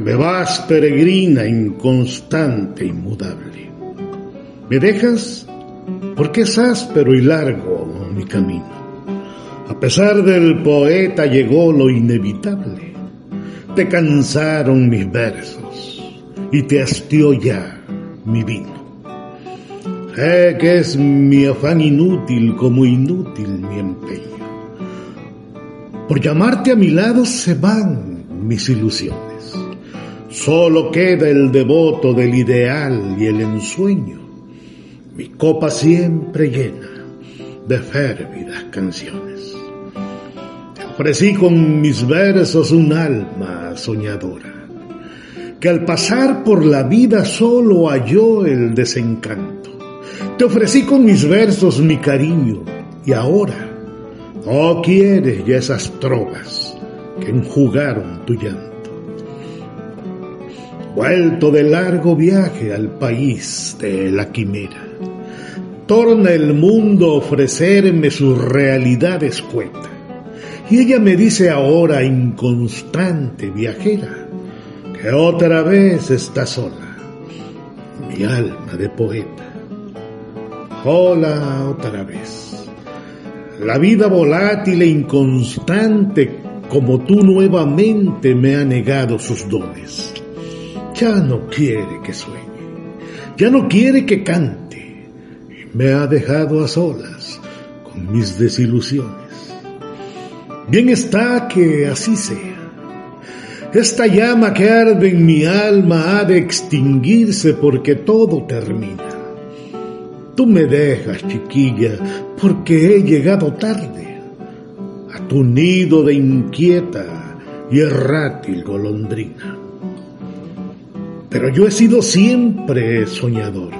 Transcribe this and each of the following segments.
Me vas peregrina, inconstante, inmudable. Me dejas porque es áspero y largo mi camino. A pesar del poeta llegó lo inevitable. Te cansaron mis versos y te hastió ya mi vino. Sé que es mi afán inútil como inútil mi empeño. Por llamarte a mi lado se van mis ilusiones. Solo queda el devoto del ideal y el ensueño. Mi copa siempre llena de férvidas canciones. Te ofrecí con mis versos un alma soñadora, que al pasar por la vida solo halló el desencanto. Te ofrecí con mis versos mi cariño y ahora no quieres ya esas trovas que enjugaron tu llanto. Vuelto de largo viaje al país de la quimera, torna el mundo a ofrecerme su realidad escueta. Y ella me dice ahora, inconstante viajera, que otra vez está sola, mi alma de poeta. Hola otra vez. La vida volátil e inconstante como tú nuevamente me ha negado sus dones. Ya no quiere que sueñe, ya no quiere que cante, me ha dejado a solas con mis desilusiones. Bien está que así sea. Esta llama que arde en mi alma ha de extinguirse porque todo termina. Tú me dejas, chiquilla, porque he llegado tarde a tu nido de inquieta y errátil golondrina. Pero yo he sido siempre soñador.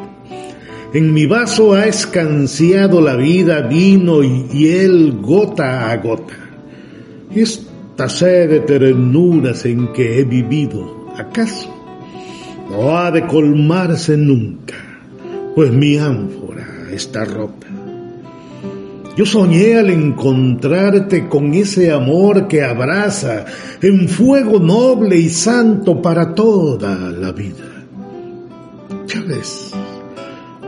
En mi vaso ha escanciado la vida vino y hiel gota a gota. Esta sed de ternuras en que he vivido, ¿acaso no ha de colmarse nunca? Pues mi ánfora está rota. Yo soñé al encontrarte con ese amor que abraza en fuego noble y santo para toda la vida. Ya ves,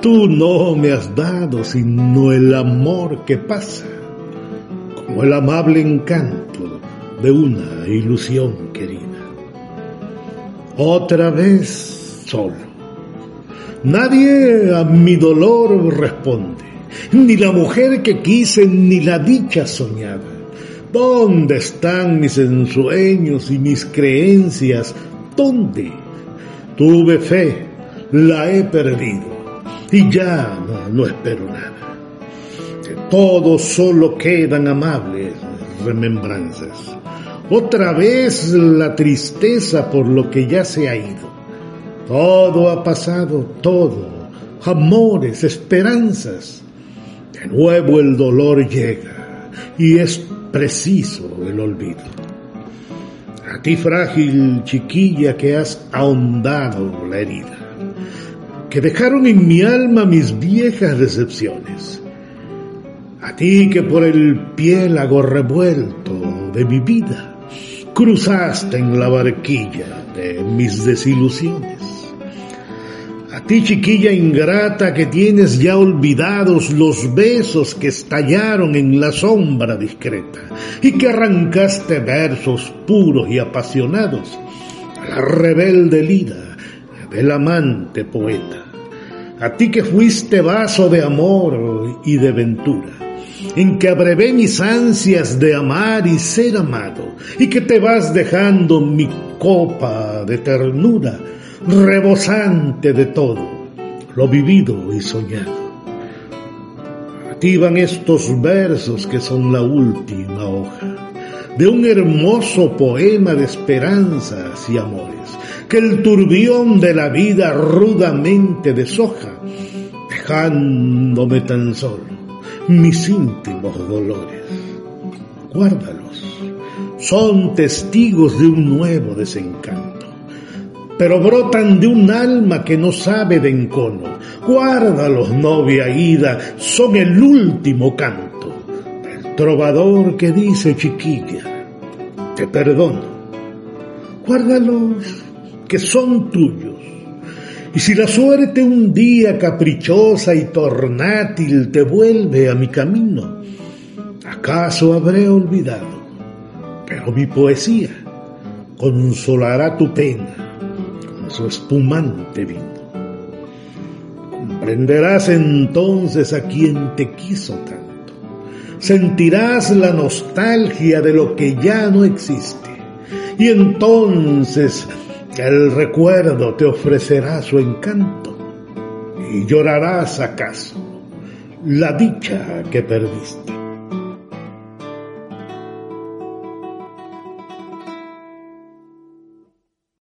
tú no me has dado sino el amor que pasa, como el amable encanto de una ilusión querida. Otra vez solo Nadie a mi dolor responde, ni la mujer que quise, ni la dicha soñada. ¿Dónde están mis ensueños y mis creencias? ¿Dónde? Tuve fe, la he perdido y ya no, espero nada. De todo solo quedan amables remembranzas. Otra vez la tristeza por lo que ya se ha ido todo ha pasado, todo. Amores, esperanzas. De nuevo el dolor llega y es preciso el olvido. A ti frágil chiquilla que has ahondado la herida, que dejaron en mi alma mis viejas decepciones. A ti que por el piélago revuelto de mi vida cruzaste en la barquilla de mis desilusiones ti chiquilla ingrata que tienes ya olvidados los besos que estallaron en la sombra discreta y que arrancaste versos puros y apasionados a la rebelde lira del amante poeta. A ti que fuiste vaso de amor y de ventura, en que abrevé mis ansias de amar y ser amado, y que te vas dejando mi copa de ternura, rebosante de todo, lo vivido y soñado. Activan estos versos que son la última hoja de un hermoso poema de esperanzas y amores, que el turbión de la vida rudamente deshoja, dejándome tan solo mis íntimos dolores. Guárdalos, son testigos de un nuevo desencanto pero brotan de un alma que no sabe de encono. Guárdalos, novia ida, son el último canto del trovador que dice chiquilla, te perdono. Guárdalos, que son tuyos. Y si la suerte un día caprichosa y tornátil te vuelve a mi camino, ¿acaso habré olvidado? Pero mi poesía consolará tu pena su espumante vino. Comprenderás entonces a quien te quiso tanto. Sentirás la nostalgia de lo que ya no existe. Y entonces el recuerdo te ofrecerá su encanto. Y llorarás acaso la dicha que perdiste.